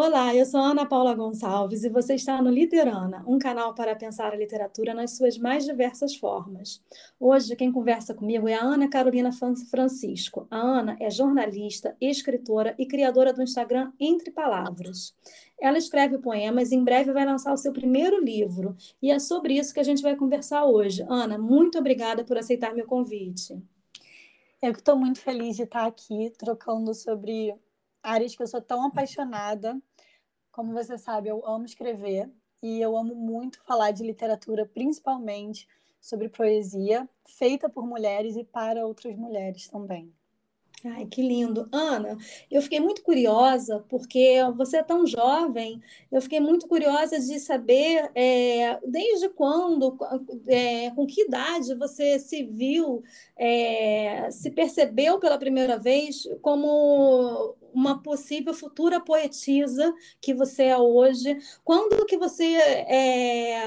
Olá, eu sou Ana Paula Gonçalves e você está no Literana, um canal para pensar a literatura nas suas mais diversas formas. Hoje, quem conversa comigo é a Ana Carolina Francisco. A Ana é jornalista, escritora e criadora do Instagram Entre Palavras. Ela escreve poemas e em breve vai lançar o seu primeiro livro. E é sobre isso que a gente vai conversar hoje. Ana, muito obrigada por aceitar meu convite. Eu estou muito feliz de estar aqui trocando sobre áreas que eu sou tão apaixonada como você sabe, eu amo escrever e eu amo muito falar de literatura, principalmente sobre poesia, feita por mulheres e para outras mulheres também. Ai, que lindo. Ana, eu fiquei muito curiosa, porque você é tão jovem, eu fiquei muito curiosa de saber é, desde quando, é, com que idade você se viu, é, se percebeu pela primeira vez como uma possível futura poetisa que você é hoje. Quando que você é,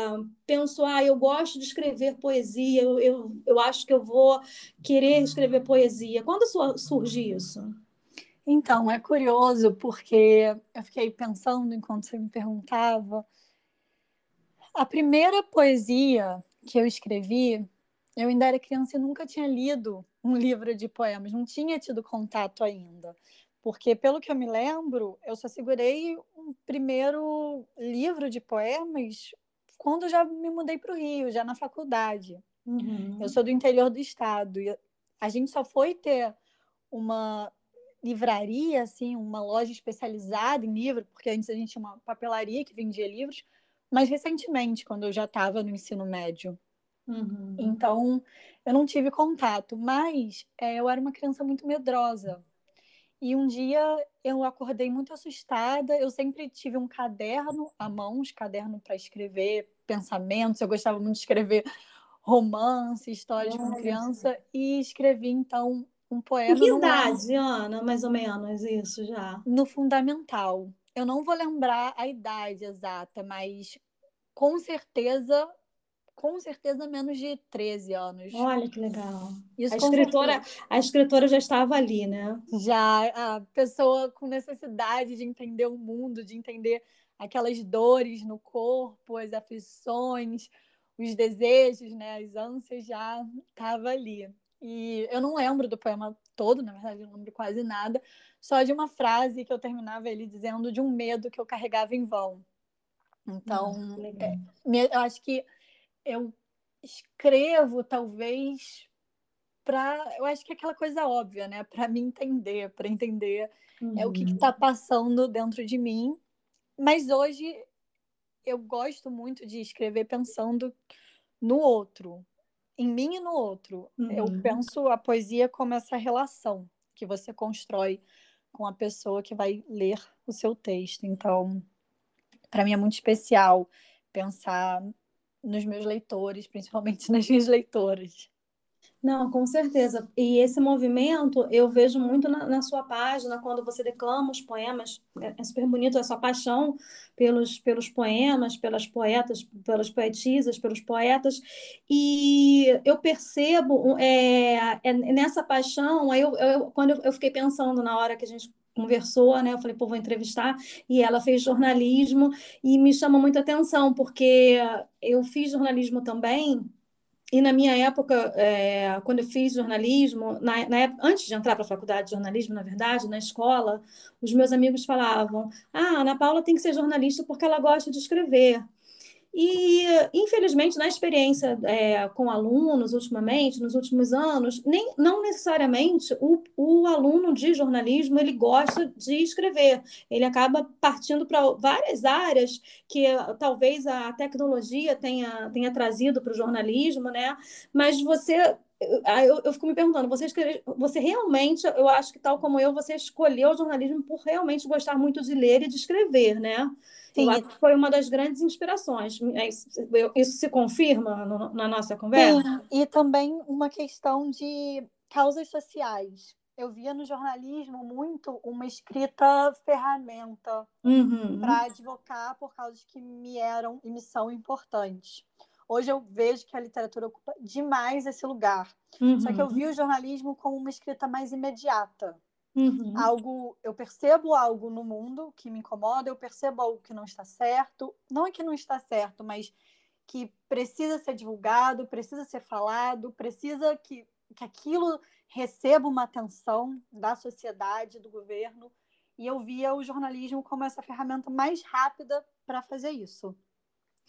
pensou, ah, eu gosto de escrever poesia, eu, eu, eu acho que eu vou querer escrever poesia? Quando surgiu isso? Então, é curioso, porque eu fiquei pensando enquanto você me perguntava. A primeira poesia que eu escrevi, eu ainda era criança e nunca tinha lido um livro de poemas, não tinha tido contato ainda. Porque, pelo que eu me lembro, eu só segurei um primeiro livro de poemas quando já me mudei para o Rio, já na faculdade. Uhum. Eu sou do interior do estado. E a gente só foi ter uma livraria, assim, uma loja especializada em livro, porque antes a gente tinha uma papelaria que vendia livros, mas recentemente, quando eu já estava no ensino médio. Uhum. Então, eu não tive contato, mas é, eu era uma criança muito medrosa. E um dia eu acordei muito assustada. Eu sempre tive um caderno à mão, um caderno para escrever pensamentos. Eu gostava muito de escrever romance, histórias com criança e escrevi então um poema. Que idade, Ana, mais ou menos isso já? No fundamental. Eu não vou lembrar a idade exata, mas com certeza com certeza menos de 13 anos. Olha que legal. Isso a escritora, a escritora já estava ali, né? Já, a pessoa com necessidade de entender o mundo, de entender aquelas dores no corpo, as aflições, os desejos, né, as ânsias já estava ali. E eu não lembro do poema todo, na verdade, eu não lembro quase nada, só de uma frase que eu terminava ele dizendo de um medo que eu carregava em vão. Então, é, eu acho que eu escrevo, talvez, para. Eu acho que é aquela coisa óbvia, né? Para me entender, para entender uhum. é o que está passando dentro de mim. Mas hoje eu gosto muito de escrever pensando no outro, em mim e no outro. Uhum. Eu penso a poesia como essa relação que você constrói com a pessoa que vai ler o seu texto. Então, para mim é muito especial pensar nos meus leitores, principalmente nas minhas leitoras. Não, com certeza. E esse movimento eu vejo muito na, na, sua página, quando você declama os poemas. É, é super bonito a sua paixão pelos, pelos poemas, pelas poetas, pelas poetisas, pelos poetas. E eu percebo é, é nessa paixão, aí eu, eu, quando eu, eu fiquei pensando na hora que a gente conversou, né? Eu falei, pô, vou entrevistar. E ela fez jornalismo e me chama muita atenção, porque eu fiz jornalismo também. E na minha época, é, quando eu fiz jornalismo, na, na época, antes de entrar para a faculdade de jornalismo, na verdade, na escola, os meus amigos falavam: Ah, Ana Paula tem que ser jornalista porque ela gosta de escrever. E, infelizmente, na experiência é, com alunos, ultimamente, nos últimos anos, nem, não necessariamente o, o aluno de jornalismo ele gosta de escrever. Ele acaba partindo para várias áreas que talvez a tecnologia tenha, tenha trazido para o jornalismo, né? Mas você eu, eu, fico me perguntando, você, você realmente, eu acho que tal como eu, você escolheu o jornalismo por realmente gostar muito de ler e de escrever, né? Sim. Eu acho que foi uma das grandes inspirações. É isso se confirma no, na nossa conversa? Sim, e também uma questão de causas sociais. Eu via no jornalismo muito uma escrita ferramenta uhum. para advocar por causas que me eram e me são importantes. Hoje eu vejo que a literatura ocupa demais esse lugar. Uhum. Só que eu uhum. vi o jornalismo como uma escrita mais imediata. Uhum. Algo, eu percebo algo no mundo que me incomoda, eu percebo algo que não está certo. Não é que não está certo, mas que precisa ser divulgado, precisa ser falado, precisa que, que aquilo receba uma atenção da sociedade, do governo. E eu via o jornalismo como essa ferramenta mais rápida para fazer isso.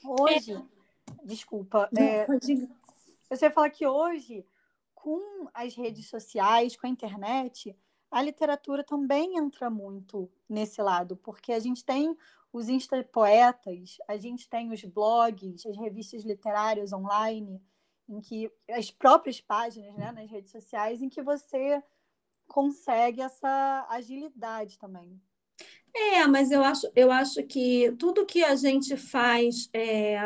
Hoje, é. Desculpa, não, é, eu sei falar que hoje, com as redes sociais, com a internet, a literatura também entra muito nesse lado, porque a gente tem os instapoetas, a gente tem os blogs, as revistas literárias online, em que as próprias páginas, né, nas redes sociais, em que você consegue essa agilidade também. É, mas eu acho, eu acho que tudo que a gente faz é,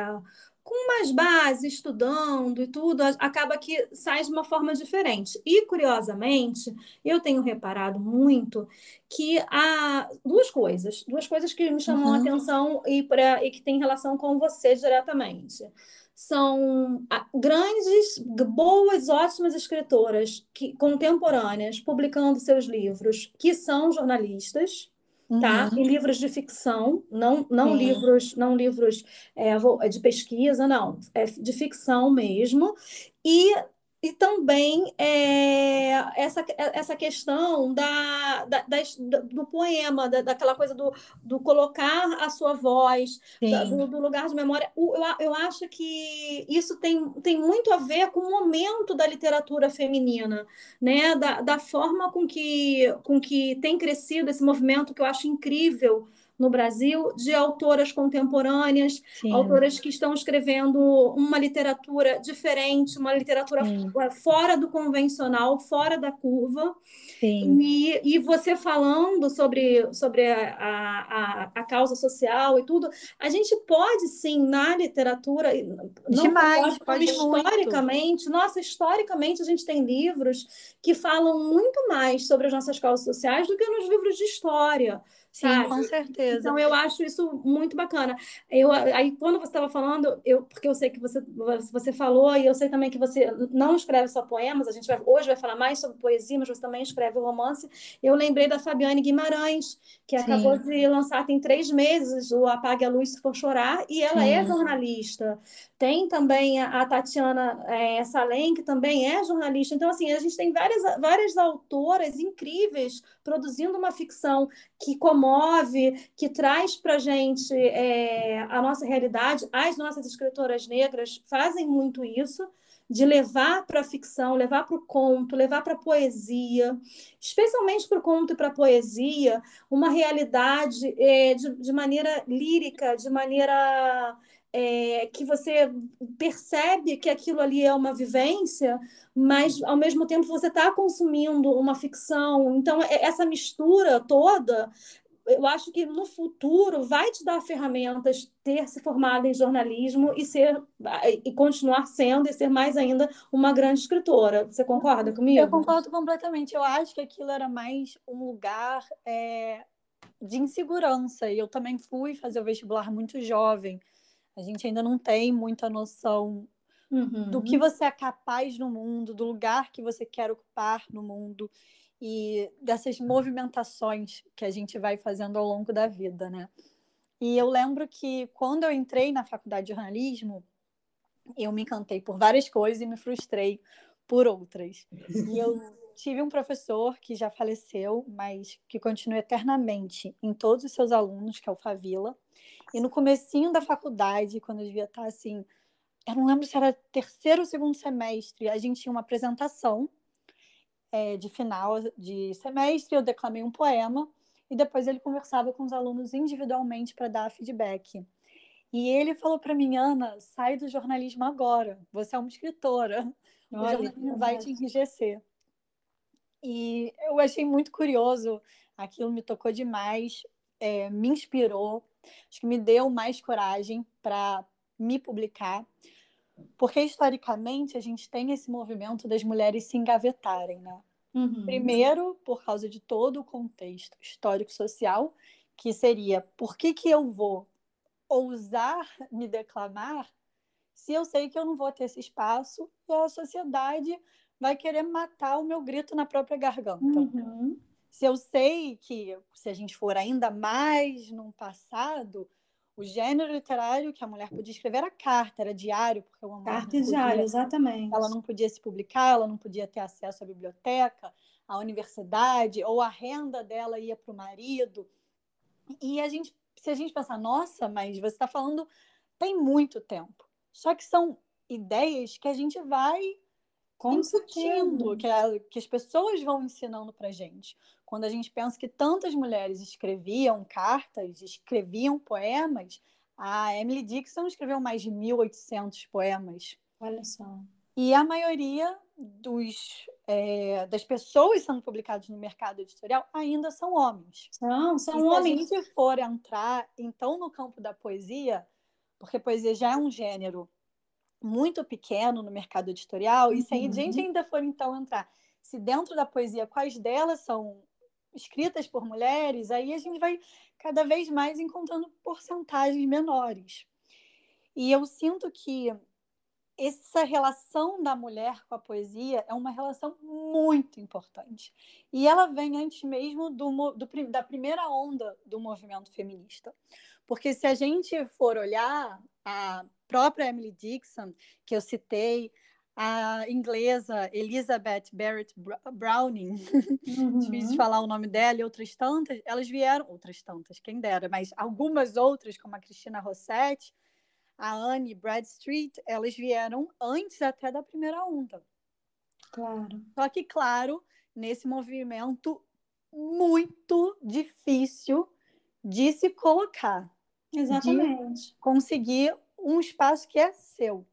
com mais base, estudando e tudo, acaba que sai de uma forma diferente. E, curiosamente, eu tenho reparado muito que há duas coisas, duas coisas que me chamam uhum. a atenção e, pra, e que têm relação com você diretamente. São grandes, boas, ótimas escritoras que, contemporâneas publicando seus livros, que são jornalistas, tá? Uhum. Em livros de ficção, não, não livros, não livros é, é, de pesquisa, não, é de ficção mesmo. E e também é, essa, essa questão da, da, da do poema, da, daquela coisa do, do colocar a sua voz, da, do, do, lugar de memória. Eu, eu acho que isso tem, tem muito a ver com o momento da literatura feminina, né? da, da forma com que, com que tem crescido esse movimento, que eu acho incrível no Brasil de autoras contemporâneas, Sim. autoras que estão escrevendo uma literatura diferente, uma literatura Sim. fora do convencional, fora da curva. E, e você falando sobre, sobre a, a, a, causa social e tudo, a gente pode sim, na literatura, não Demais, pode, historicamente, muito. nossa, historicamente a gente tem livros que falam muito mais sobre as nossas causas sociais do que nos livros de história. Sim, sabe? com certeza. Então eu acho isso muito bacana. Eu, aí quando você estava falando, eu, porque eu sei que você, você falou, e eu sei também que você não escreve só poemas, a gente vai, hoje vai falar mais sobre poesia, mas você também escreve romance. Eu lembrei da Fabiane Guimarães, que Sim. acabou de lançar tem três meses o Apague a Luz Se For Chorar, e ela é Sim. é jornalista. Tem também a, a Tatiana é, Salem, que também é jornalista. Então, assim, a gente tem várias, várias autoras incríveis produzindo uma ficção que comove, que traz para a gente é, a nossa realidade. As nossas escritoras negras fazem muito isso de levar para a ficção, levar para o conto, levar para a poesia, especialmente para o conto e para a poesia, uma realidade é, de, de maneira lírica, de maneira é, que você percebe que aquilo ali é uma vivência, mas ao mesmo tempo você está consumindo uma ficção. Então, é, essa mistura toda, eu acho que no futuro vai te dar ferramentas ter se formado em jornalismo e ser e continuar sendo e ser mais ainda uma grande escritora. Você concorda comigo? Eu concordo completamente. Eu acho que aquilo era mais um lugar é, de insegurança. E eu também fui fazer o vestibular muito jovem. A gente ainda não tem muita noção uhum. do que você é capaz no mundo, do lugar que você quer ocupar no mundo e dessas movimentações que a gente vai fazendo ao longo da vida, né? E eu lembro que quando eu entrei na faculdade de jornalismo, eu me encantei por várias coisas e me frustrei por outras. E eu tive um professor que já faleceu, mas que continua eternamente em todos os seus alunos, que é o Favila. E no comecinho da faculdade, quando eu devia estar assim, eu não lembro se era terceiro ou segundo semestre, a gente tinha uma apresentação é, de final de semestre, eu declamei um poema e depois ele conversava com os alunos individualmente para dar feedback. E ele falou para mim, Ana, sai do jornalismo agora. Você é uma escritora. Olha, o jornalismo vai te enrijecer. E eu achei muito curioso, aquilo me tocou demais, é, me inspirou, acho que me deu mais coragem para me publicar, porque historicamente a gente tem esse movimento das mulheres se engavetarem, né? Uhum. Primeiro, por causa de todo o contexto histórico-social, que seria por que, que eu vou ousar me declamar se eu sei que eu não vou ter esse espaço e a sociedade vai querer matar o meu grito na própria garganta. Uhum. se eu sei que, se a gente for ainda mais no passado, o gênero literário que a mulher podia escrever era carta, era diário, porque uma carta e diário, exatamente. Ela não podia se publicar, ela não podia ter acesso à biblioteca, à universidade, ou a renda dela ia para o marido. E a gente, se a gente pensar, nossa, mas você está falando tem muito tempo. Só que são ideias que a gente vai discutindo, que, a, que as pessoas vão ensinando para gente. Quando a gente pensa que tantas mulheres escreviam cartas, escreviam poemas, a Emily Dixon escreveu mais de 1.800 poemas. Olha só. E a maioria dos, é, das pessoas sendo publicadas no mercado editorial ainda são homens. São, são e homens. Se a gente for entrar, então, no campo da poesia, porque poesia já é um gênero muito pequeno no mercado editorial, uhum. e se a gente ainda for, então, entrar, se dentro da poesia, quais delas são escritas por mulheres, aí a gente vai cada vez mais encontrando porcentagens menores. E eu sinto que essa relação da mulher com a poesia é uma relação muito importante. E ela vem antes mesmo do, do, da primeira onda do movimento feminista. Porque se a gente for olhar a própria Emily Dixon, que eu citei, a inglesa Elizabeth Barrett Browning, uhum. difícil falar o nome dela, e outras tantas, elas vieram, outras tantas, quem dera, mas algumas outras, como a Cristina Rossetti, a Anne Bradstreet, elas vieram antes até da primeira onda. Claro. Só que, claro, nesse movimento muito difícil de se colocar. Exatamente. De conseguir um espaço que é seu.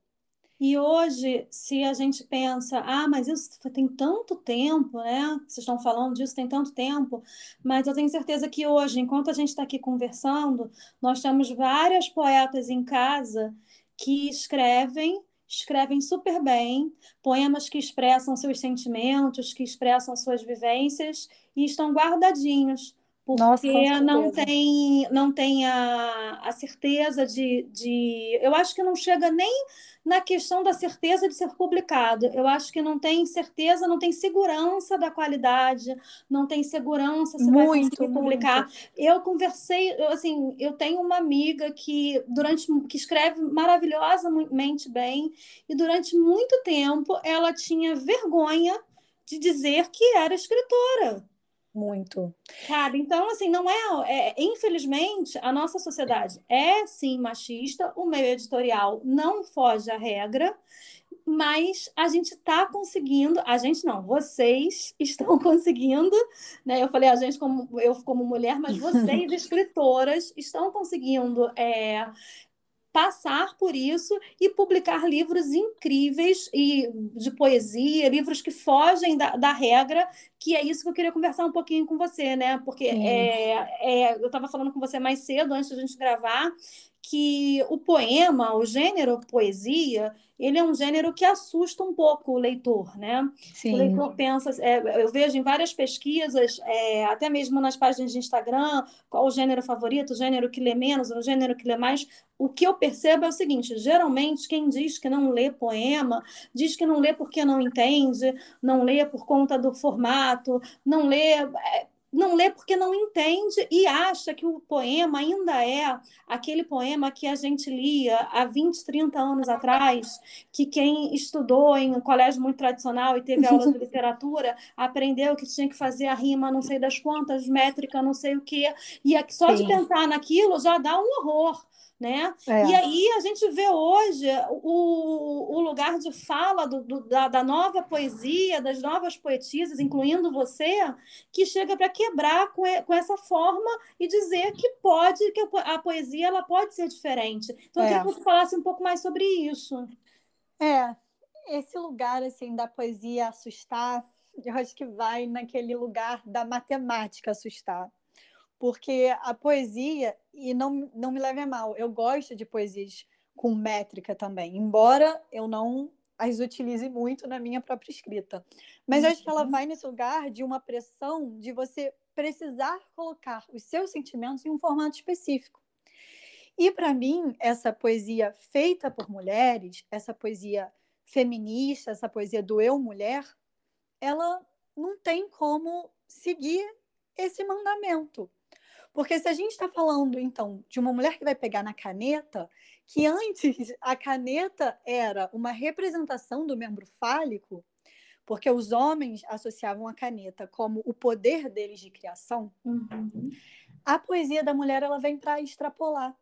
E hoje, se a gente pensa, ah, mas isso tem tanto tempo, né? Vocês estão falando disso tem tanto tempo, mas eu tenho certeza que hoje, enquanto a gente está aqui conversando, nós temos várias poetas em casa que escrevem, escrevem super bem, poemas que expressam seus sentimentos, que expressam suas vivências e estão guardadinhos porque Nossa, não tem, não tem a, a certeza de, de. Eu acho que não chega nem na questão da certeza de ser publicado. Eu acho que não tem certeza, não tem segurança da qualidade, não tem segurança se muito, vai conseguir publicar. Muito. Eu conversei, eu, assim, eu tenho uma amiga que durante que escreve maravilhosamente bem e durante muito tempo ela tinha vergonha de dizer que era escritora muito. Cara, então, assim, não é, é, Infelizmente, a nossa sociedade é sim machista, o meio editorial não foge à regra, mas a gente está conseguindo, a gente não, vocês estão conseguindo, né? Eu falei a gente como eu como mulher, mas vocês, escritoras, estão conseguindo é, passar por isso e publicar livros incríveis e de poesia, livros que fogem da, da regra, que é isso que eu queria conversar um pouquinho com você, né? Porque é, é, eu estava falando com você mais cedo, antes da gente gravar, que o poema, o gênero poesia, ele é um gênero que assusta um pouco o leitor, né? Sim. O leitor pensa, é, eu vejo em várias pesquisas, é, até mesmo nas páginas de Instagram, qual o gênero favorito, o gênero que lê menos, o gênero que lê mais. O que eu percebo é o seguinte: geralmente quem diz que não lê poema, diz que não lê porque não entende, não lê por conta do formato, não lê. É, não lê porque não entende e acha que o poema ainda é aquele poema que a gente lia há 20, 30 anos atrás, que quem estudou em um colégio muito tradicional e teve aula de literatura aprendeu que tinha que fazer a rima não sei das quantas, métrica não sei o quê, e só Sim. de pensar naquilo já dá um horror né? É. E aí a gente vê hoje o, o lugar de fala do, do, da, da, nova poesia, das novas poetisas, incluindo você, que chega para quebrar com, com essa forma e dizer que pode, que a poesia ela pode ser diferente. Então, eu queria é. que você falasse um pouco mais sobre isso. É, esse lugar assim da poesia assustar, eu acho que vai naquele lugar da matemática assustar porque a poesia, e não, não me leve a mal, eu gosto de poesias com métrica também, embora eu não as utilize muito na minha própria escrita. Mas acho que ela uhum. vai nesse lugar de uma pressão de você precisar colocar os seus sentimentos em um formato específico. E para mim, essa poesia feita por mulheres, essa poesia feminista, essa poesia do eu mulher, ela não tem como seguir esse mandamento. Porque se a gente está falando, então, de uma mulher que vai pegar na caneta, que antes a caneta era uma representação do membro fálico, porque os homens associavam a caneta como o poder deles de criação, uhum. a poesia da mulher ela vem para extrapolar.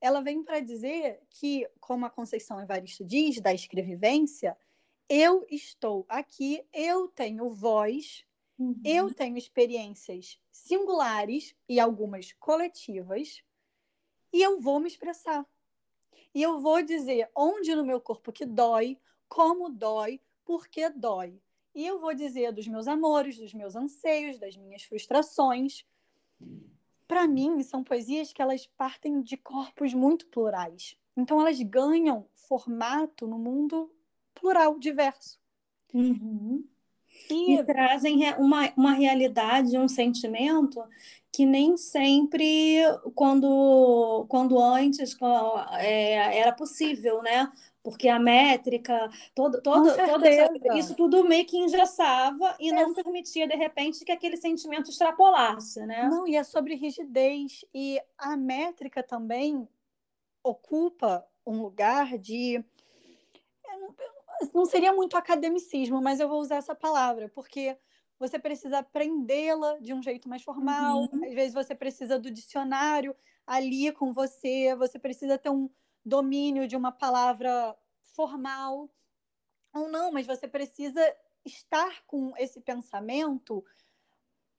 Ela vem para dizer que, como a Conceição Evaristo diz, da escrevivência, eu estou aqui, eu tenho voz, uhum. eu tenho experiências singulares e algumas coletivas, e eu vou me expressar. E eu vou dizer onde no meu corpo que dói, como dói, por que dói. E eu vou dizer dos meus amores, dos meus anseios, das minhas frustrações. Para mim, são poesias que elas partem de corpos muito plurais. Então, elas ganham formato no mundo plural, diverso. Uhum. E... e, trazem uma, uma realidade, um sentimento que nem sempre, quando, quando antes é, era possível, né? porque a métrica, todo, todo, todo essa, isso tudo meio que engessava e é. não permitia, de repente, que aquele sentimento extrapolasse, né? Não, e é sobre rigidez. E a métrica também ocupa um lugar de. Não seria muito academicismo, mas eu vou usar essa palavra, porque você precisa aprendê-la de um jeito mais formal, uhum. às vezes você precisa do dicionário ali com você, você precisa ter um domínio de uma palavra formal ou não, mas você precisa estar com esse pensamento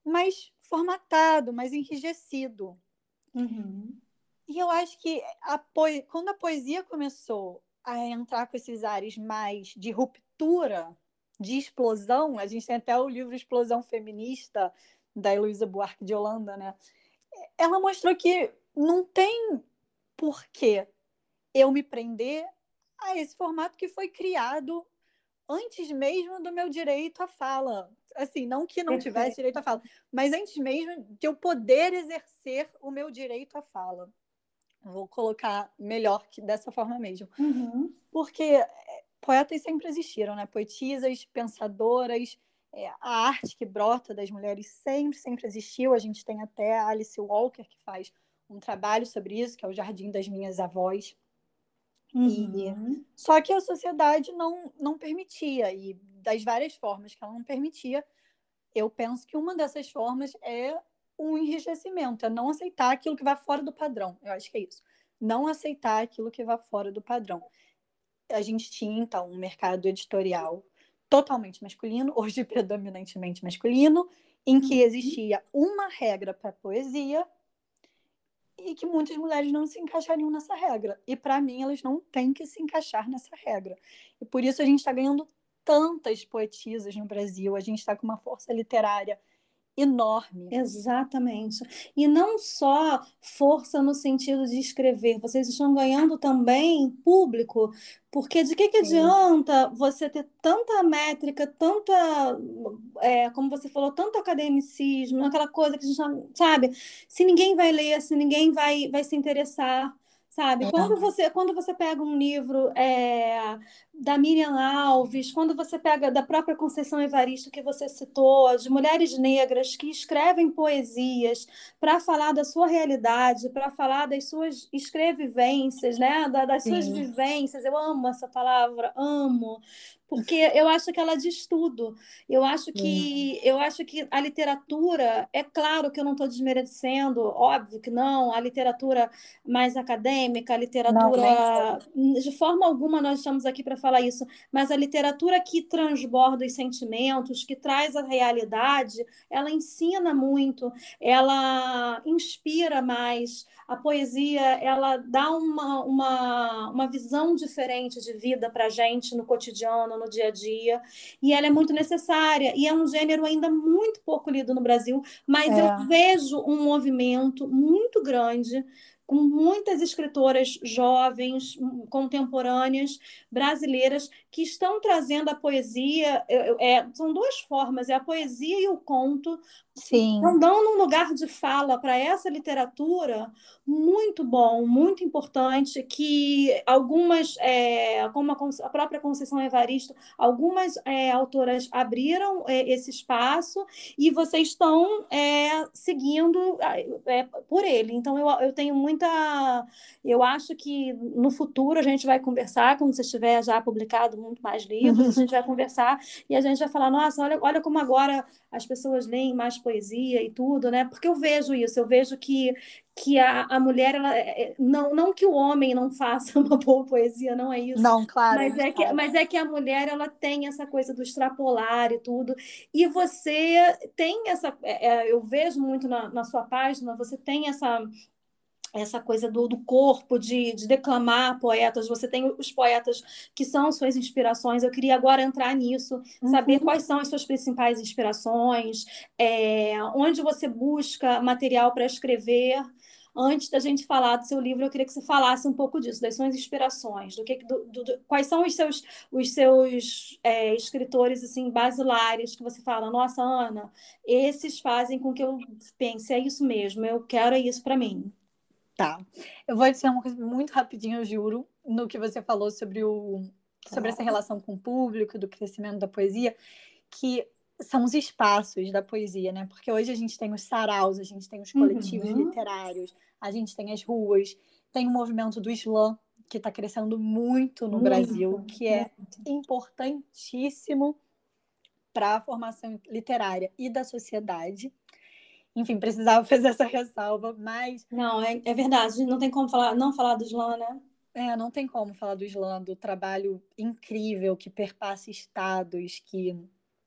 mais formatado, mais enrijecido. Uhum. E eu acho que a quando a poesia começou a entrar com esses ares mais de ruptura, de explosão, a gente tem até o livro Explosão Feminista, da Heloísa Buarque de Holanda, né? Ela mostrou que não tem porquê eu me prender a esse formato que foi criado antes mesmo do meu direito à fala. Assim, não que não tivesse direito à fala, mas antes mesmo de eu poder exercer o meu direito à fala. Vou colocar melhor que dessa forma mesmo. Uhum. Porque é, poetas sempre existiram, né? Poetisas, pensadoras, é, a arte que brota das mulheres sempre, sempre existiu. A gente tem até a Alice Walker, que faz um trabalho sobre isso, que é o Jardim das Minhas Avós. Uhum. E, só que a sociedade não, não permitia, e das várias formas que ela não permitia, eu penso que uma dessas formas é um enriquecimento, é não aceitar aquilo que vai fora do padrão. Eu acho que é isso. Não aceitar aquilo que vai fora do padrão. A gente tinha, então, um mercado editorial totalmente masculino, hoje predominantemente masculino, em que uhum. existia uma regra para poesia e que muitas mulheres não se encaixariam nessa regra. E para mim, elas não têm que se encaixar nessa regra. E por isso a gente está ganhando tantas poetisas no Brasil, a gente está com uma força literária enorme. Exatamente. E não só força no sentido de escrever, vocês estão ganhando também público, porque de que, que adianta você ter tanta métrica, tanta, é, como você falou, tanto academicismo, aquela coisa que a gente sabe, se ninguém vai ler, se ninguém vai, vai se interessar sabe? É. Quando você quando você pega um livro é, da Miriam Alves, quando você pega da própria Conceição Evaristo que você citou, de mulheres negras que escrevem poesias para falar da sua realidade, para falar das suas escrevivências, né? das suas Sim. vivências, eu amo essa palavra, amo, porque eu acho que ela diz tudo. Eu acho que eu acho que a literatura, é claro que eu não estou desmerecendo, óbvio que não, a literatura mais acadêmica, a literatura não, de forma alguma nós estamos aqui para falar isso, mas a literatura que transborda os sentimentos, que traz a realidade, ela ensina muito, ela inspira mais. A poesia, ela dá uma, uma, uma visão diferente de vida para a gente no cotidiano, no dia a dia, e ela é muito necessária, e é um gênero ainda muito pouco lido no Brasil, mas é. eu vejo um movimento muito grande com muitas escritoras jovens, contemporâneas, brasileiras, que estão trazendo a poesia. É, são duas formas: é a poesia e o conto. Sim. Então, dando um lugar de fala para essa literatura muito bom, muito importante, que algumas, é, como a própria Conceição Evaristo, algumas é, autoras abriram é, esse espaço e vocês estão é, seguindo é, por ele. Então, eu, eu tenho muita. Eu acho que no futuro a gente vai conversar, quando você estiver já publicado muito mais livros, a gente vai conversar e a gente vai falar: nossa, olha, olha como agora as pessoas leem mais poesia e tudo, né? Porque eu vejo isso, eu vejo que, que a, a mulher, ela, é, é, não, não que o homem não faça uma boa poesia, não é isso. Não, claro. Mas é, que, mas é que a mulher, ela tem essa coisa do extrapolar e tudo. E você tem essa, é, eu vejo muito na, na sua página, você tem essa essa coisa do, do corpo, de, de, declamar poetas. Você tem os poetas que são suas inspirações. Eu queria agora entrar nisso, uhum. saber quais são as suas principais inspirações, é, onde você busca material para escrever. Antes da gente falar do seu livro, eu queria que você falasse um pouco disso, das suas inspirações, do que, do, do, quais são os seus, os seus é, escritores assim basilares que você fala, nossa, Ana, esses fazem com que eu pense, é isso mesmo, eu quero é isso para mim. Tá. Eu vou adicionar uma coisa muito rapidinho, eu juro, no que você falou sobre, o, sobre essa relação com o público, do crescimento da poesia, que são os espaços da poesia, né? Porque hoje a gente tem os saraus, a gente tem os coletivos uhum. literários, a gente tem as ruas, tem o movimento do slam, que está crescendo muito no muito, Brasil, que é importantíssimo para a formação literária e da sociedade enfim, precisava fazer essa ressalva, mas. Não, é, é verdade, não tem como falar, não falar do slam, né? É, não tem como falar do slam, do trabalho incrível que perpassa estados, que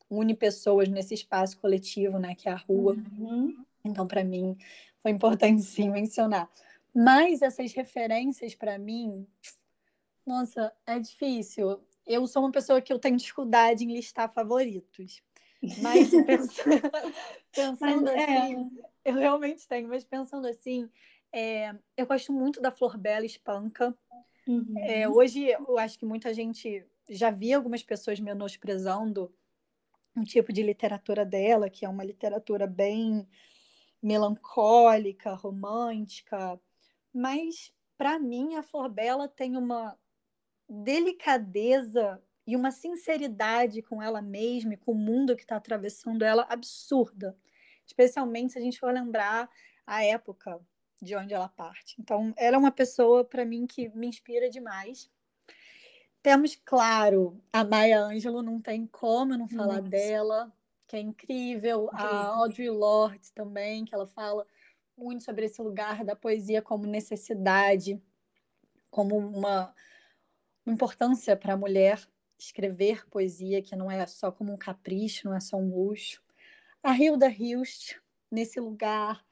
une pessoas nesse espaço coletivo, né, que é a rua. Uhum. Então, para mim, foi importante sim mencionar. Mas essas referências, para mim, nossa, é difícil. Eu sou uma pessoa que eu tenho dificuldade em listar favoritos. Mas pensando, pensando mas, é. assim, é... eu realmente tenho, mas pensando assim, é, eu gosto muito da Flor Bela Espanca. Uhum. É, hoje eu acho que muita gente já vi algumas pessoas menosprezando um tipo de literatura dela, que é uma literatura bem melancólica, romântica, mas para mim a Flor Bela tem uma delicadeza e uma sinceridade com ela mesma e com o mundo que está atravessando ela absurda, especialmente se a gente for lembrar a época de onde ela parte. Então, ela é uma pessoa para mim que me inspira demais. Temos, claro, a Maya Angelou, não tem como não falar Nossa. dela, que é incrível. incrível. A Audre Lorde também, que ela fala muito sobre esse lugar da poesia como necessidade, como uma, uma importância para a mulher escrever poesia, que não é só como um capricho, não é só um luxo. A Hilda Hilst, nesse lugar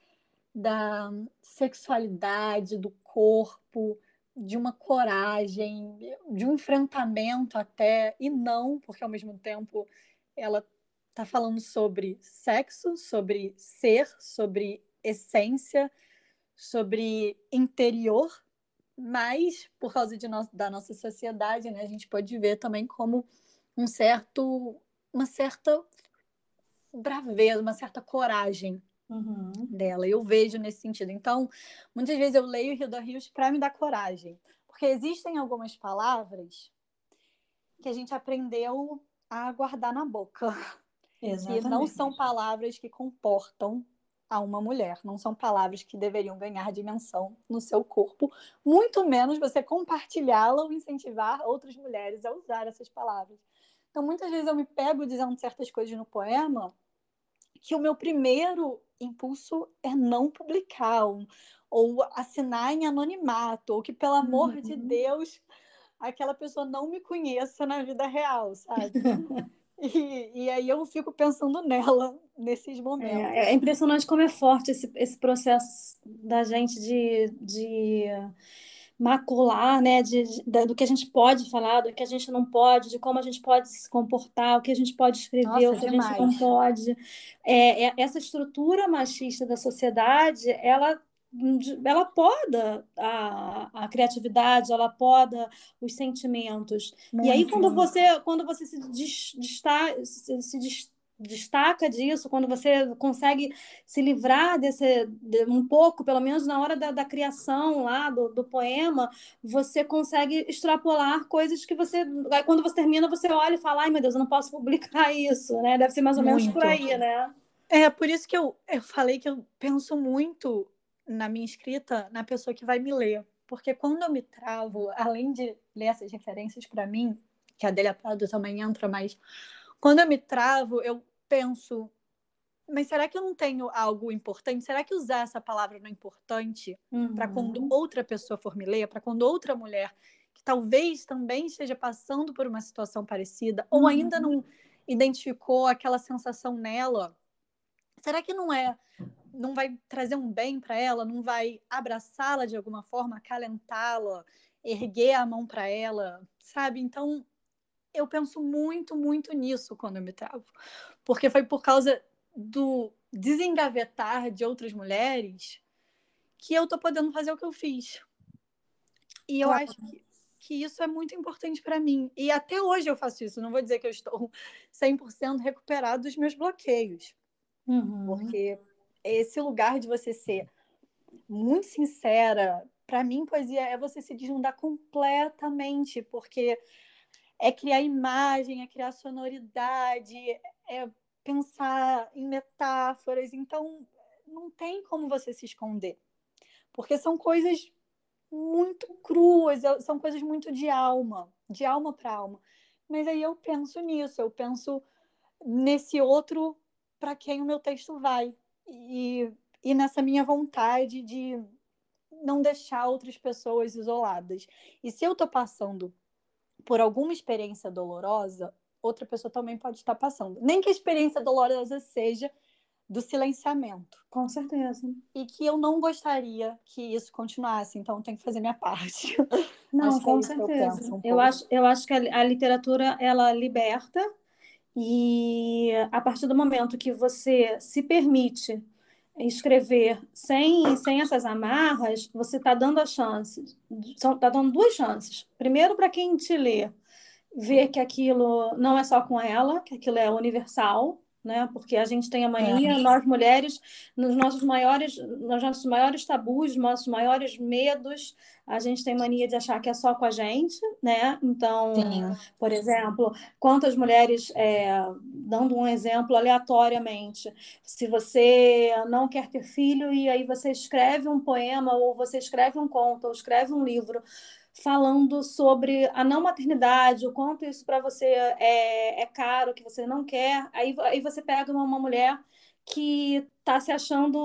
da sexualidade, do corpo, de uma coragem, de um enfrentamento até, e não, porque ao mesmo tempo ela está falando sobre sexo, sobre ser, sobre essência, sobre interior mas por causa de no da nossa sociedade, né, a gente pode ver também como um certo, uma certa braveza, uma certa coragem uhum. dela. Eu vejo nesse sentido. Então, muitas vezes eu leio Hilda Rios para me dar coragem, porque existem algumas palavras que a gente aprendeu a guardar na boca. Exatamente. E não são palavras que comportam a uma mulher. Não são palavras que deveriam ganhar dimensão no seu corpo, muito menos você compartilhá-la ou incentivar outras mulheres a usar essas palavras. Então, muitas vezes eu me pego dizendo certas coisas no poema que o meu primeiro impulso é não publicar, ou, ou assinar em anonimato, ou que, pelo amor uhum. de Deus, aquela pessoa não me conheça na vida real, sabe? E, e aí eu fico pensando nela nesses momentos. É, é, impressionante como é forte esse, esse processo da gente de, de macular, né, de, de, do que a gente pode falar, do que a gente não pode, de como a gente pode se comportar, o que a gente pode escrever, Nossa, o que demais. a gente não pode. É, é, essa estrutura machista da sociedade, ela ela poda a, a criatividade, ela poda os sentimentos. Muito e aí, quando você, quando você se, desta, se, se destaca disso, quando você consegue se livrar desse de, um pouco, pelo menos na hora da, da criação lá do, do, poema, você consegue extrapolar coisas que você. Aí quando você termina, você olha e fala, ai meu Deus, eu não posso publicar isso, né? Deve ser mais ou menos muito. por aí, né? É, por isso que eu, eu falei que eu penso muito na minha escrita na pessoa que vai me ler. Porque quando eu me travo, além de ler essas referências para mim, que a Adélia Prado também entra, mas quando eu me travo, eu penso, mas será que eu não tenho algo importante? Será que usar essa palavra não é importante uhum. para quando outra pessoa for me ler, para quando outra mulher que talvez também esteja passando por uma situação parecida uhum. ou ainda não identificou aquela sensação nela, será que não é não vai trazer um bem para ela, não vai abraçá-la de alguma forma, acalentá-la, erguer a mão para ela, sabe? Então, eu penso muito, muito nisso quando eu me travo. Porque foi por causa do desengavetar de outras mulheres que eu tô podendo fazer o que eu fiz. E eu claro. acho que, que, isso é muito importante para mim. E até hoje eu faço isso. Não vou dizer que eu estou 100% recuperado dos meus bloqueios. Uhum. Porque esse lugar de você ser muito sincera, para mim, poesia é você se desnudar completamente, porque é criar imagem, é criar sonoridade, é pensar em metáforas. Então, não tem como você se esconder, porque são coisas muito cruas, é, são coisas muito de alma, de alma para alma. Mas aí eu penso nisso, eu penso nesse outro para quem o meu texto vai e, e nessa minha vontade de não deixar outras pessoas isoladas. E se eu estou passando por alguma experiência dolorosa, outra pessoa também pode estar passando. Nem que a experiência dolorosa seja do silenciamento. Com certeza. E que eu não gostaria que isso continuasse, então tem que fazer minha parte. Não, com é certeza. Eu, um eu, acho, eu acho que a, a literatura ela liberta e a partir do momento que você se permite escrever sem, sem essas amarras, você está dando a chance, está dando duas chances. Primeiro, para quem te lê, ver que aquilo não é só com ela, que aquilo é universal, né? Porque a gente tem a mania, é. nós mulheres, nos nossos maiores, nos nossos maiores tabus, nossos maiores medos, a gente tem mania de achar que é só com a gente, né? Então, Sim. por exemplo, quantas mulheres, é, dando um exemplo aleatoriamente, se você não quer ter filho e aí você escreve um poema ou você escreve um conto ou escreve um livro falando sobre a não maternidade, o quanto isso para você é, é caro, que você não quer, aí, aí você pega uma, uma mulher que está se achando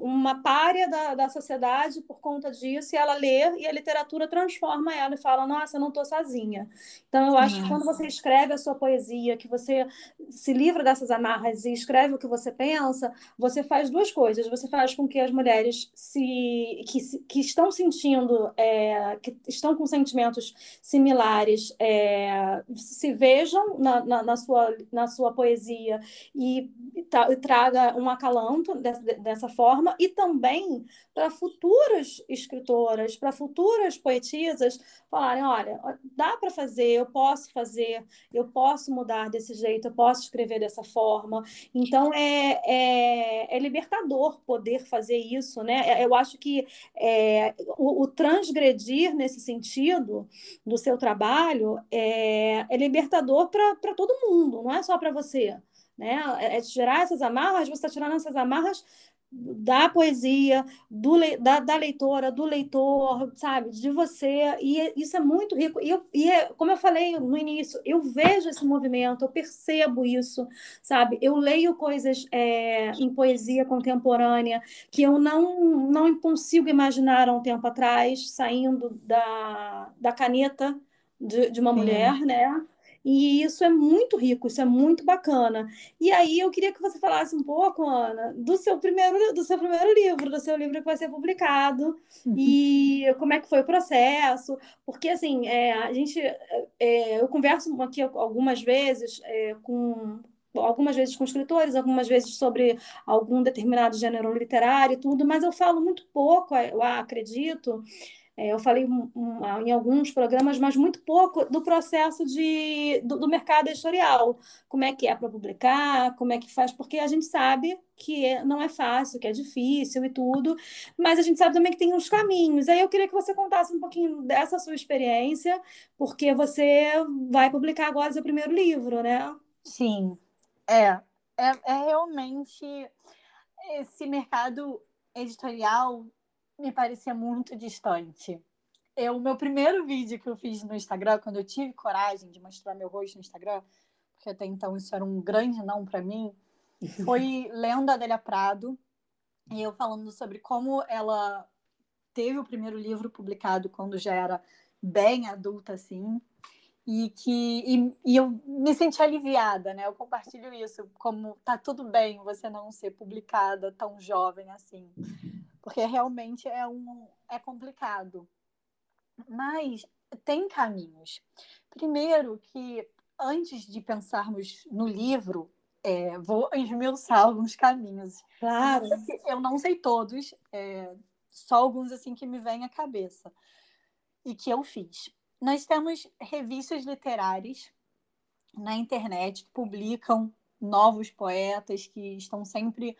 uma párea da, da sociedade por conta disso, e ela lê e a literatura transforma ela e fala: Nossa, eu não estou sozinha. Então, eu acho que quando você escreve a sua poesia, que você se livra dessas amarras e escreve o que você pensa, você faz duas coisas. Você faz com que as mulheres se, que, que estão sentindo, é, que estão com sentimentos similares, é, se vejam na, na, na, sua, na sua poesia e, e traga uma acalanto dessa forma e também para futuras escritoras, para futuras poetisas falarem, olha, dá para fazer, eu posso fazer, eu posso mudar desse jeito, eu posso escrever dessa forma. Então é, é, é libertador poder fazer isso, né? É, eu acho que é, o, o, transgredir nesse sentido do seu trabalho é, é libertador para todo mundo, não é só para você né? É, é tirar essas amarras, você está tirando essas amarras da poesia, do, da, da leitora, do leitor, sabe, de você, e isso é muito rico. E, eu, e é, como eu falei no início, eu vejo esse movimento, eu percebo isso, sabe? Eu leio coisas é, em poesia contemporânea que eu não, não consigo imaginar há um tempo atrás, saindo da, da caneta de, de uma mulher, né? E isso é muito rico, isso é muito bacana. E aí eu queria que você falasse um pouco, Ana, do seu primeiro, do seu primeiro livro, do seu livro que vai ser publicado, uhum. e como é que foi o processo, porque assim, é, a gente, é, eu converso aqui algumas vezes é, com algumas vezes com escritores, algumas vezes sobre algum determinado gênero literário e tudo, mas eu falo muito pouco, eu acredito, é, eu falei um, um, em alguns programas, mas muito pouco do processo de, do, do mercado editorial. Como é que é para publicar, como é que faz, porque a gente sabe que é, não é fácil, que é difícil e tudo, mas a gente sabe também que tem uns caminhos. Aí eu queria que você contasse um pouquinho dessa sua experiência, porque você vai publicar agora seu primeiro livro, né? Sim, é. É, é realmente esse mercado editorial me parecia muito distante. Eu, o meu primeiro vídeo que eu fiz no Instagram, quando eu tive coragem de mostrar meu rosto no Instagram, porque até então isso era um grande não para mim, foi lendo a Adélia Prado e eu falando sobre como ela teve o primeiro livro publicado quando já era bem adulta assim e que e, e, eu me senti aliviada, né? Eu compartilho isso como tá tudo bem você não ser publicada tão jovem assim porque realmente é um é complicado. Mas tem caminhos. Primeiro que antes de pensarmos no livro, é, vou esmiuçar alguns caminhos. Claro. Eu não sei todos, é, só alguns assim que me vêm à cabeça e que eu fiz. Nós temos revistas literárias na internet que publicam novos poetas que estão sempre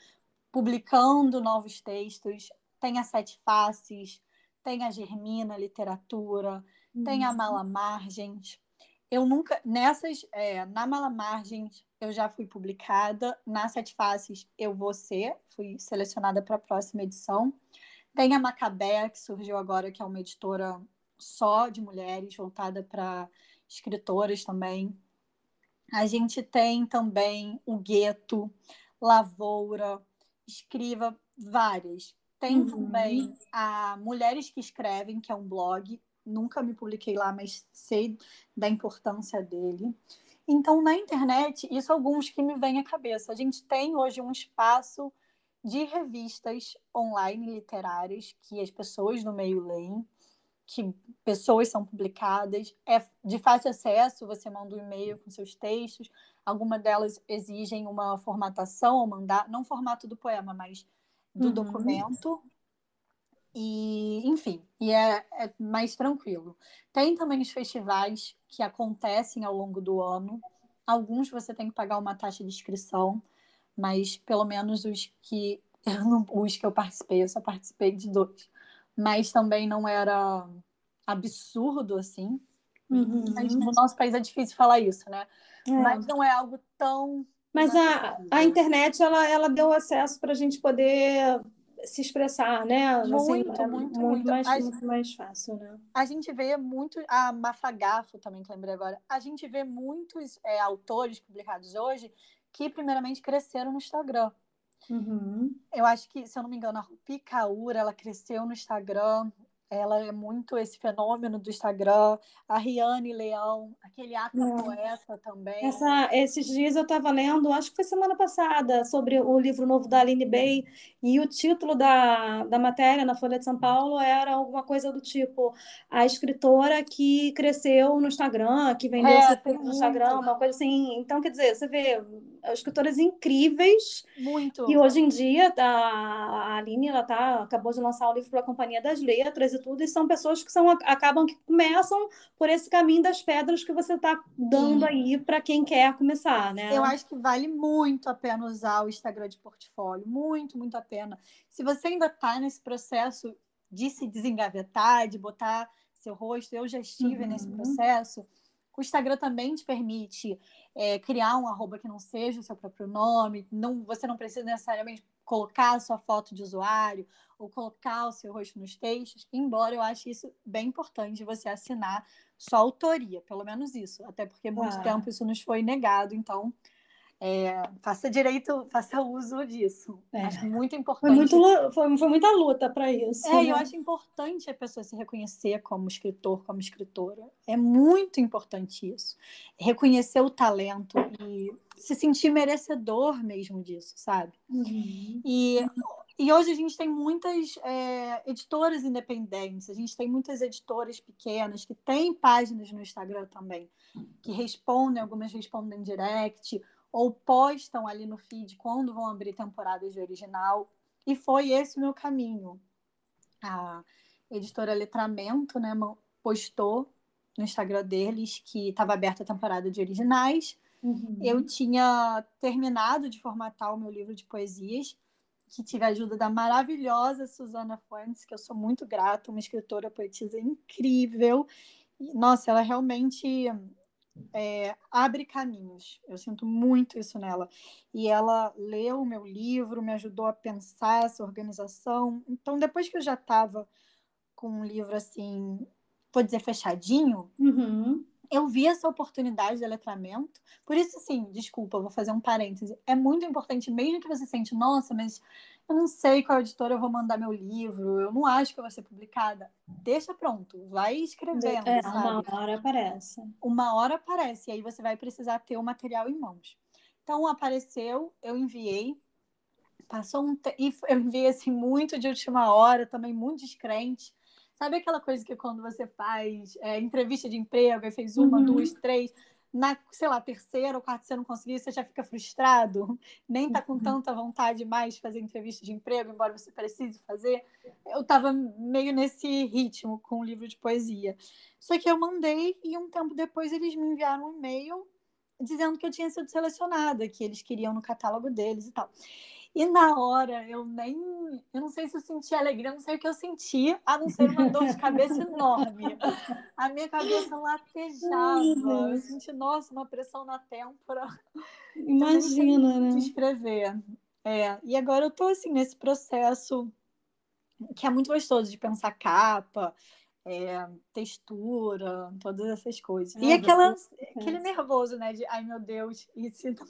publicando novos textos. Tem a Sete Faces, tem a Germina Literatura, uhum. tem a Mala Margens. Eu nunca, nessas, é, na Mala Margens, eu já fui publicada. Na Sete Faces, eu vou ser, fui selecionada para a próxima edição. Tem a Macabé, que surgiu agora, que é uma editora só de mulheres, voltada para escritoras também. A gente tem também o Gueto, Lavoura, escriva várias. Tem uhum. também a Mulheres que Escrevem, que é um blog. Nunca me publiquei lá, mas sei da importância dele. Então, na internet, isso alguns que me vêm à cabeça. A gente tem hoje um espaço de revistas online literárias que as pessoas no meio leem, que pessoas são publicadas, é de fácil acesso, você manda um e-mail com seus textos, algumas delas exigem uma formatação ou mandar, não formato do poema, mas do uhum. documento. E, enfim, e é, é, mais tranquilo. Tem também os festivais que acontecem ao longo do ano. Alguns você tem que pagar uma taxa de inscrição, mas pelo menos os que eu não, os que eu participei, eu só participei de dois. Mas também não era absurdo assim. Uhum. Mas no nosso país é difícil falar isso, né? É. Mas não é algo tão. Mas a, a internet ela, ela deu acesso para a gente poder se expressar, né? Muito, assim, muito, é muito, muito, mais, a, muito mais fácil, né? A gente vê muito, a Mafagafo também, que lembrei agora, a gente vê muitos é, autores publicados hoje que, primeiramente, cresceram no Instagram. Uhum. Eu acho que, se eu não me engano, a Rupi Kaur, ela cresceu no Instagram, ela é muito esse fenômeno do Instagram, a Riane Leão, aquele ato é. poeta também. Essa, esses dias eu estava lendo, acho que foi semana passada, sobre o livro novo da Aline Bey, e o título da, da matéria na Folha de São Paulo era alguma coisa do tipo a escritora que cresceu no Instagram, que vendeu é, seu no Instagram, uma coisa assim. Então, quer dizer, você vê escritoras incríveis. Muito. E hoje em dia, a Aline, ela tá, acabou de lançar o livro para a Companhia das Letras e tudo, e são pessoas que são, acabam que começam por esse caminho das pedras que você está dando Sim. aí para quem quer começar, né? Eu acho que vale muito a pena usar o Instagram de portfólio, muito, muito a pena. Se você ainda está nesse processo de se desengavetar, de botar seu rosto, eu já estive uhum. nesse processo. O Instagram também te permite é, criar um arroba que não seja o seu próprio nome, não, você não precisa necessariamente colocar a sua foto de usuário ou colocar o seu rosto nos textos, embora eu ache isso bem importante você assinar sua autoria, pelo menos isso, até porque muito ah. tempo isso nos foi negado, então é, faça direito, faça uso disso. É. Acho muito importante. Foi, muito, foi, foi muita luta para isso. É, né? eu acho importante a pessoa se reconhecer como escritor, como escritora. É muito importante isso. Reconhecer o talento e se sentir merecedor mesmo disso, sabe? Uhum. E, e hoje a gente tem muitas é, editoras independentes, a gente tem muitas editoras pequenas que têm páginas no Instagram também, que respondem, algumas respondem direct, ou postam ali no feed quando vão abrir temporadas de original. E foi esse o meu caminho. A editora Letramento né, postou no Instagram deles que estava aberta a temporada de originais. Uhum. Eu tinha terminado de formatar o meu livro de poesias, que tive a ajuda da maravilhosa Susana Fuentes, que eu sou muito grata, uma escritora poetisa incrível. Nossa, ela realmente é, abre caminhos. Eu sinto muito isso nela. E ela leu o meu livro, me ajudou a pensar essa organização. Então, depois que eu já estava com um livro assim, vou dizer fechadinho, uhum. eu vi essa oportunidade de letramento. Por isso, assim, desculpa, vou fazer um parêntese. É muito importante, mesmo que você sente, nossa, mas eu não sei qual editora eu vou mandar meu livro, eu não acho que vai ser publicada. Deixa pronto, vai escrevendo, é, sabe? Uma hora aparece. Uma hora aparece, e aí você vai precisar ter o material em mãos. Então, apareceu, eu enviei, passou um tempo, e eu enviei, assim, muito de última hora, também muito descrente. Sabe aquela coisa que quando você faz é, entrevista de emprego, e fez uma, uhum. duas, três na, sei lá, terceira ou quarta você não conseguir, você já fica frustrado, nem tá com uhum. tanta vontade mais de fazer entrevista de emprego, embora você precise fazer. Eu tava meio nesse ritmo com o livro de poesia. Só que eu mandei e um tempo depois eles me enviaram um e-mail dizendo que eu tinha sido selecionada, que eles queriam no catálogo deles e tal. E na hora eu nem. Eu não sei se eu senti alegria, não sei o que eu senti, a não ser uma dor de cabeça enorme. A minha cabeça latejava. Eu senti, nossa, uma pressão na têmpora. Imagina, né? Descrever. É, e agora eu tô assim nesse processo que é muito gostoso de pensar capa, é, textura, todas essas coisas. e aquela, aquele nervoso, né? De ai meu Deus, e se, não,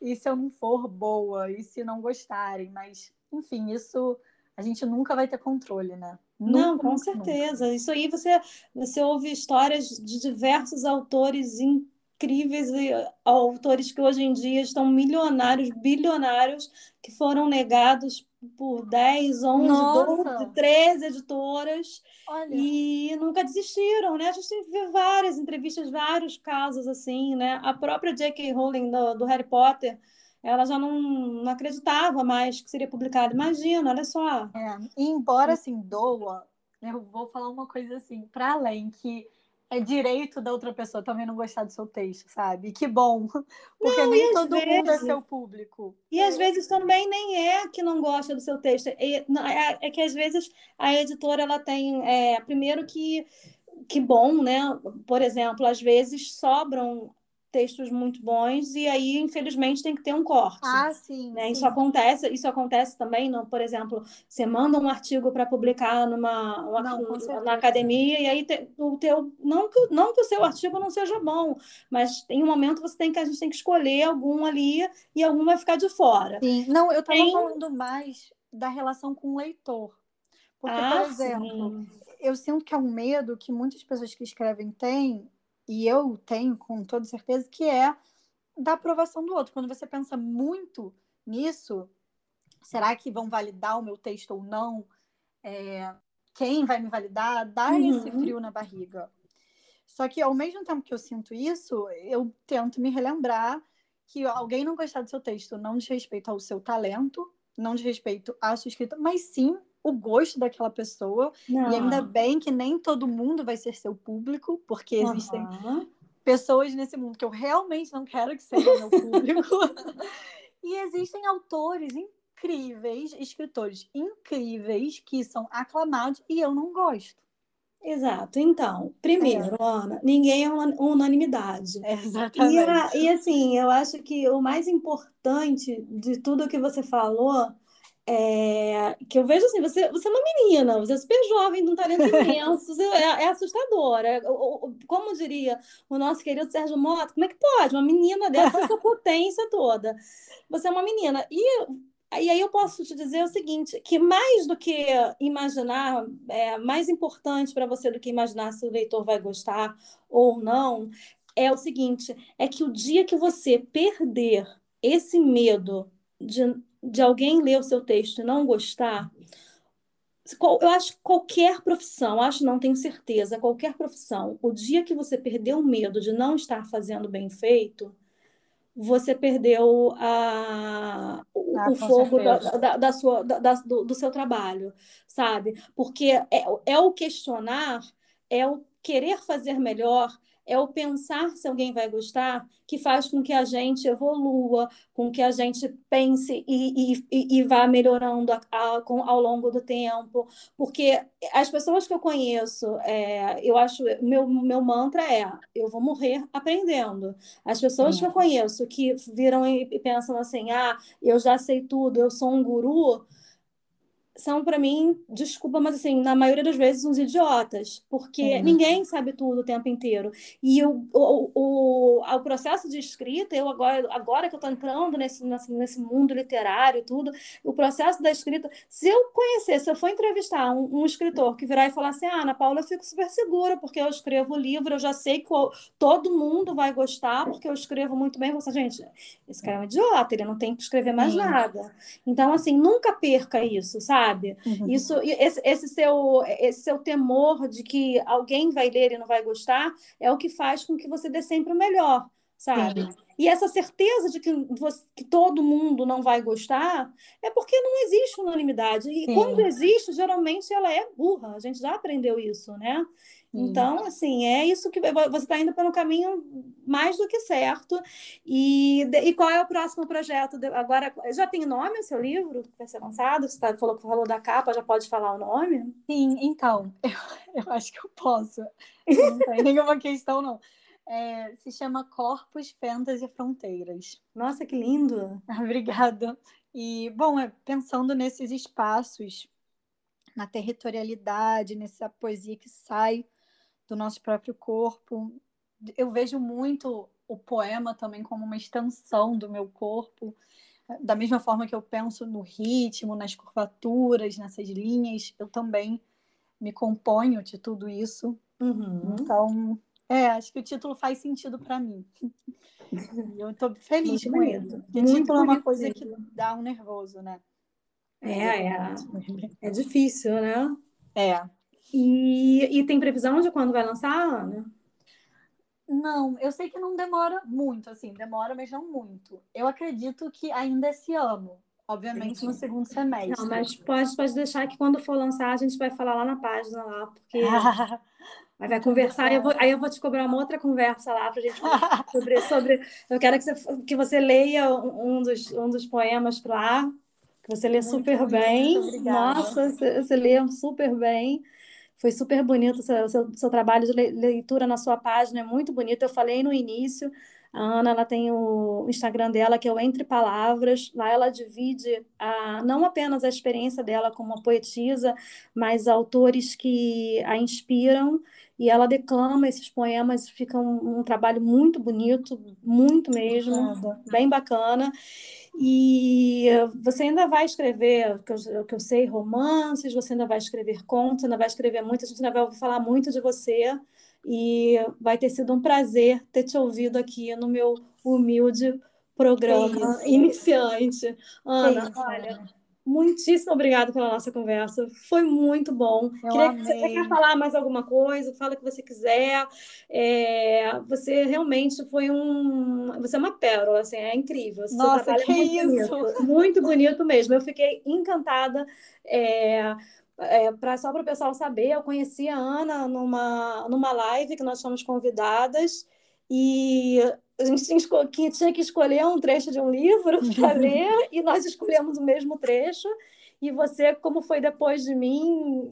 e se eu não for boa, e se não gostarem, mas enfim, isso a gente nunca vai ter controle, né? Nunca, não, com nunca, certeza. Nunca. Isso aí você, você ouve histórias de diversos autores incríveis e autores que hoje em dia estão milionários, bilionários, que foram negados por 10, 11, Nossa. 12, 13 editoras Olha. e nunca desistiram, né? A gente vê várias entrevistas, vários casos assim, né? A própria J.K. Rowling do, do Harry Potter, ela já não, não, acreditava mais que seria publicado. Imagina, olha só. É, embora assim doa, eu vou falar uma coisa assim, para além que é direito da outra pessoa também não gostar do seu texto, sabe? Que bom, porque não, nem todo vezes, mundo é seu público. E às vezes também nem é que não gosta do seu texto, é, é que às vezes a editora ela tem, é, primeiro que que bom, né? Por exemplo, às vezes sobram textos muito bons e aí infelizmente tem que ter um corte. Ah, sim. Né? sim. Isso acontece, isso acontece também, no, por exemplo, você manda um artigo para publicar numa uma, não, na academia e aí te, o teu não que não que o seu artigo não seja bom, mas tem um momento você tem que a gente tem que escolher algum ali e algum vai ficar de fora. Sim. Não, eu estava tem... falando mais da relação com o leitor. Porque, ah, por exemplo, sim. eu sinto que é um medo que muitas pessoas que escrevem têm e eu tenho com toda certeza, que é da aprovação do outro. Quando você pensa muito nisso, será que vão validar o meu texto ou não? É, quem vai me validar? Dá uhum. esse frio na barriga. Só que ao mesmo tempo que eu sinto isso, eu tento me relembrar que alguém não gostar do seu texto não diz respeito ao seu talento, não diz respeito à sua escrita, mas sim o gosto daquela pessoa. Não. E ainda bem que nem todo mundo vai ser seu público, porque existem uhum. pessoas nesse mundo que eu realmente não quero que sejam meu público. e existem autores incríveis, escritores incríveis que são aclamados e eu não gosto. Exato. Então, primeiro, é. Ana, ninguém é unanimidade. Exatamente. E, e, assim, eu acho que o mais importante de tudo que você falou é, que eu vejo assim, você, você é uma menina, você é super jovem, de um talento imenso, é, é assustador. É, como diria o nosso querido Sérgio Mota, como é que pode? Uma menina dessa, essa potência toda. Você é uma menina. E, e aí eu posso te dizer o seguinte, que mais do que imaginar, é, mais importante para você do que imaginar se o leitor vai gostar ou não, é o seguinte, é que o dia que você perder esse medo de de alguém ler o seu texto e não gostar, eu acho que qualquer profissão, acho não tenho certeza, qualquer profissão, o dia que você perder o medo de não estar fazendo bem feito, você perdeu a, o, ah, o fogo da, da, da, sua, da, do, do seu trabalho, sabe? Porque é, é o questionar, é o querer fazer melhor, é o pensar se alguém vai gostar que faz com que a gente evolua, com que a gente pense e, e, e vá melhorando a, a, com, ao longo do tempo. Porque as pessoas que eu conheço, é, eu acho, meu, meu mantra é: eu vou morrer aprendendo. As pessoas que eu conheço que viram e, e pensam assim: ah, eu já sei tudo, eu sou um guru são para mim, desculpa, mas assim, na maioria das vezes uns idiotas, porque uhum. ninguém sabe tudo o tempo inteiro. E o, o, o, o processo de escrita, eu agora, agora que eu estou entrando nesse, nesse, nesse mundo literário e tudo, o processo da escrita, se eu conhecer, se eu for entrevistar um, um escritor que virar e falar assim, ah, Ana Paula, eu fico super segura, porque eu escrevo o livro, eu já sei que todo mundo vai gostar, porque eu escrevo muito bem. Você, gente, esse cara é um idiota, ele não tem que escrever mais Sim. nada. Então, assim, nunca perca isso, sabe? Sabe? Uhum. Isso, esse, esse, seu, esse seu temor de que alguém vai ler e não vai gostar é o que faz com que você dê sempre o melhor, sabe? Sim. E essa certeza de que, você, que todo mundo não vai gostar é porque não existe unanimidade. E Sim. quando existe, geralmente ela é burra. A gente já aprendeu isso, né? Então, assim, é isso que você está indo pelo caminho mais do que certo. E, e qual é o próximo projeto? Agora, já tem nome o seu livro que vai ser lançado? Você tá, falou falou da capa, já pode falar o nome? Sim, então, eu, eu acho que eu posso. Não tem nenhuma questão, não. É, se chama Corpos, Fendas e Fronteiras. Nossa, que lindo! Obrigada. E, bom, é, pensando nesses espaços, na territorialidade, nessa poesia que sai do nosso próprio corpo. Eu vejo muito o poema também como uma extensão do meu corpo, da mesma forma que eu penso no ritmo, nas curvaturas, nessas linhas, eu também me componho de tudo isso. Uhum. Então, é, acho que o título faz sentido para mim. eu estou feliz Muito com ele. Porque Muito título é uma coisa que dá um nervoso, né? É, é. É difícil, né? É. E, e tem previsão de quando vai lançar, Ana? Não, eu sei que não demora muito, assim, demora, mas não muito. Eu acredito que ainda esse ano, obviamente no segundo semestre. Não, mas pode, pode deixar que quando for lançar a gente vai falar lá na página lá, porque Aí vai conversar, eu vou, aí eu vou te cobrar uma outra conversa lá para a gente sobre, sobre. Eu quero que você, que você leia um dos, um dos poemas lá, que você lê muito super bem. Nossa, você, você lê super bem. Foi super bonito o seu, seu, seu, trabalho de leitura na sua página, é muito bonito. Eu falei no início, a Ana ela tem o Instagram dela, que é o Entre Palavras. Lá ela divide a, não apenas a experiência dela como poetisa, mas autores que a inspiram. E ela declama esses poemas, fica um, um trabalho muito bonito, muito mesmo, bem bacana. E você ainda vai escrever, que, eu, que eu sei, romances, você ainda vai escrever contos, ainda vai escrever muito, a gente ainda vai ouvir falar muito de você. E vai ter sido um prazer ter te ouvido aqui no meu humilde programa iniciante. Ana, olha, Muitíssimo obrigada pela nossa conversa. Foi muito bom. Eu Queria que você quer falar mais alguma coisa, fala o que você quiser. É, você realmente foi um. Você é uma pérola, assim, é incrível. nossa, que é muito isso! Bonito, muito bonito mesmo. Eu fiquei encantada. É, é, pra, só para o pessoal saber, eu conheci a Ana numa, numa live que nós fomos convidadas. E a gente tinha, tinha que escolher um trecho de um livro para ler e nós escolhemos o mesmo trecho. E você, como foi depois de mim,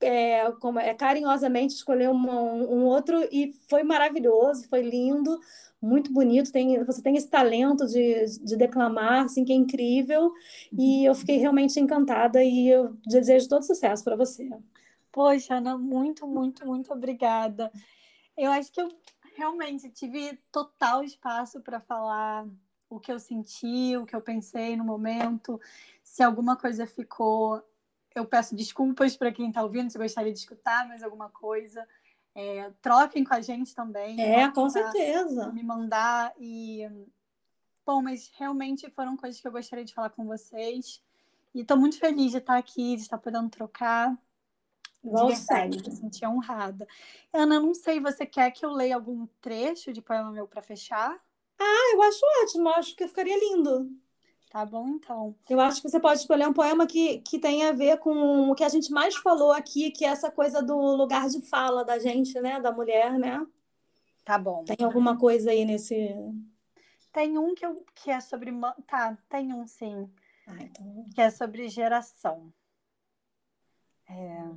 é, como, é, carinhosamente escolheu uma, um outro e foi maravilhoso, foi lindo, muito bonito. Tem, você tem esse talento de, de declamar, assim, que é incrível. E eu fiquei realmente encantada e eu desejo todo sucesso para você. Poxa, Ana, muito, muito, muito obrigada. Eu acho que eu realmente tive total espaço para falar o que eu senti, o que eu pensei no momento. Se alguma coisa ficou, eu peço desculpas para quem está ouvindo, se gostaria de escutar mais alguma coisa. É, troquem com a gente também. É, com certeza. Me mandar e. Bom, mas realmente foram coisas que eu gostaria de falar com vocês. E estou muito feliz de estar aqui, de estar podendo trocar. Igual sempre. Me senti honrada. Ana, não sei, você quer que eu leia algum trecho de poema meu para fechar? Ah, eu acho ótimo, acho que ficaria lindo. Tá bom, então. Eu acho que você pode escolher um poema que, que tenha a ver com o que a gente mais falou aqui, que é essa coisa do lugar de fala da gente, né? Da mulher, né? Tá bom. Tem alguma coisa aí nesse. Tem um que, eu, que é sobre. Tá, tem um sim. Ah, então... Que é sobre geração. É...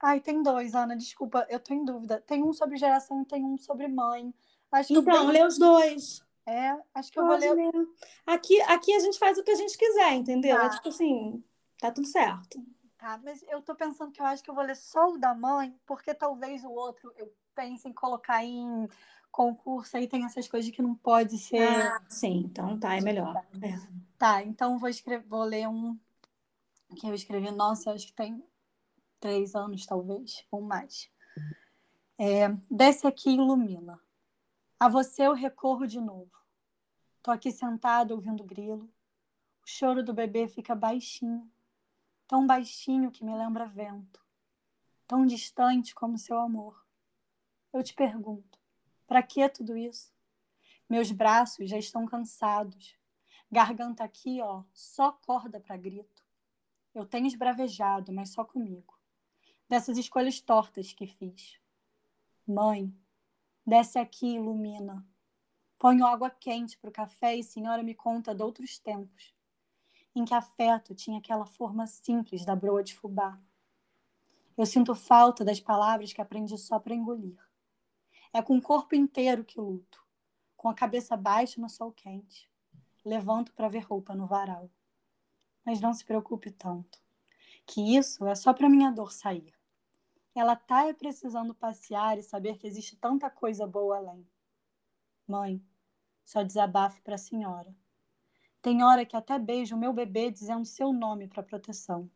Ai, tem dois, Ana, desculpa, eu tô em dúvida. Tem um sobre geração e tem um sobre mãe. Acho que então, lê os dois. É, acho que eu Pode vou ler. Aqui, aqui a gente faz o que a gente quiser, entendeu? Tá. É tipo assim, tá tudo certo. Tá, mas eu tô pensando que eu acho que eu vou ler só o da mãe, porque talvez o outro eu pense em colocar em concurso, aí tem essas coisas que não pode ser. Ah, sim, então tá, é melhor. É. Tá, então vou escrever, vou ler um que eu escrevi, nossa, acho que tem três anos, talvez, ou mais. É, desce aqui e ilumina. A você eu recorro de novo. Tô aqui sentado ouvindo grilo. O choro do bebê fica baixinho, tão baixinho que me lembra vento, tão distante como seu amor. Eu te pergunto, para que tudo isso? Meus braços já estão cansados. Garganta aqui, ó, só corda para grito. Eu tenho esbravejado, mas só comigo. Dessas escolhas tortas que fiz. Mãe, Desce aqui ilumina. Ponho água quente para o café e senhora me conta de outros tempos, em que afeto tinha aquela forma simples da broa de fubá. Eu sinto falta das palavras que aprendi só para engolir. É com o corpo inteiro que luto, com a cabeça baixa no sol quente. Levanto para ver roupa no varal. Mas não se preocupe tanto, que isso é só para minha dor sair. Ela tá precisando passear e saber que existe tanta coisa boa além. Mãe, só desabafo para a senhora. Tem hora que até beijo o meu bebê dizendo seu nome para proteção.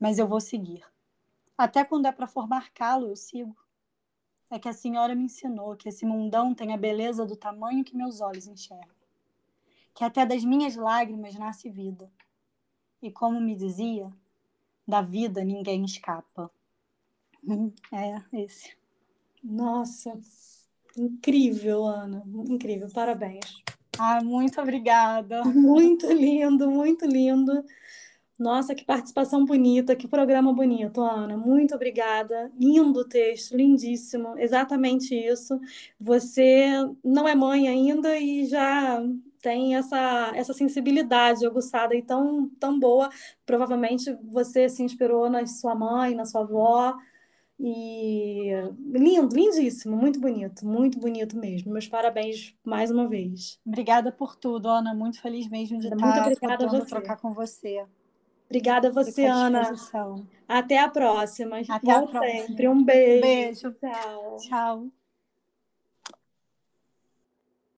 Mas eu vou seguir. Até quando é para formar calo, eu sigo. É que a senhora me ensinou que esse mundão tem a beleza do tamanho que meus olhos enxergam. Que até das minhas lágrimas nasce vida. E como me dizia, da vida ninguém escapa. É esse. Nossa, incrível, Ana. Incrível, parabéns. Ah, muito obrigada. Muito lindo, muito lindo. Nossa, que participação bonita, que programa bonito, Ana. Muito obrigada. Lindo o texto, lindíssimo. Exatamente isso. Você não é mãe ainda e já tem essa, essa sensibilidade aguçada e tão, tão boa. Provavelmente você se inspirou na sua mãe, na sua avó. E lindo, lindíssimo, muito bonito, muito bonito mesmo. Meus parabéns mais uma vez. Obrigada por tudo, Ana. Muito feliz mesmo de muito estar obrigada você. trocar com você. Obrigada a você, Ana. Até a próxima. Até a próxima. sempre. Um beijo. Beijo. Tchau. Tchau.